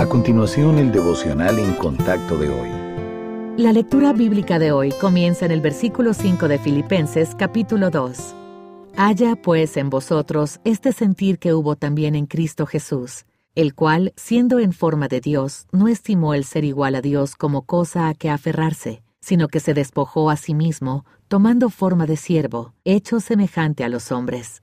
A continuación, el devocional en contacto de hoy. La lectura bíblica de hoy comienza en el versículo 5 de Filipenses capítulo 2. Haya pues en vosotros este sentir que hubo también en Cristo Jesús, el cual, siendo en forma de Dios, no estimó el ser igual a Dios como cosa a que aferrarse, sino que se despojó a sí mismo, tomando forma de siervo, hecho semejante a los hombres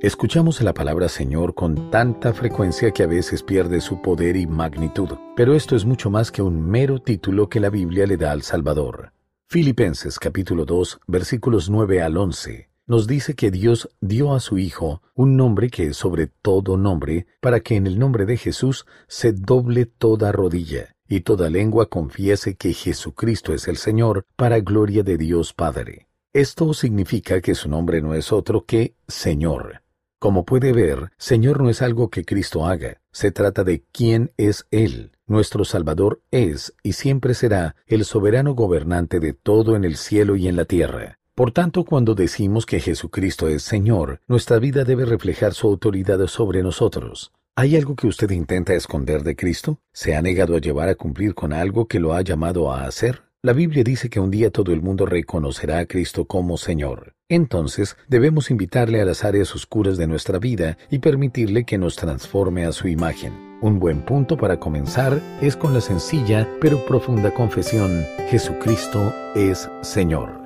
Escuchamos la palabra Señor con tanta frecuencia que a veces pierde su poder y magnitud, pero esto es mucho más que un mero título que la Biblia le da al Salvador. Filipenses capítulo 2 versículos 9 al 11 nos dice que Dios dio a su Hijo un nombre que es sobre todo nombre, para que en el nombre de Jesús se doble toda rodilla, y toda lengua confiese que Jesucristo es el Señor, para gloria de Dios Padre. Esto significa que su nombre no es otro que Señor. Como puede ver, Señor no es algo que Cristo haga, se trata de quién es Él. Nuestro Salvador es y siempre será el soberano gobernante de todo en el cielo y en la tierra. Por tanto, cuando decimos que Jesucristo es Señor, nuestra vida debe reflejar su autoridad sobre nosotros. ¿Hay algo que usted intenta esconder de Cristo? ¿Se ha negado a llevar a cumplir con algo que lo ha llamado a hacer? La Biblia dice que un día todo el mundo reconocerá a Cristo como Señor. Entonces debemos invitarle a las áreas oscuras de nuestra vida y permitirle que nos transforme a su imagen. Un buen punto para comenzar es con la sencilla pero profunda confesión, Jesucristo es Señor.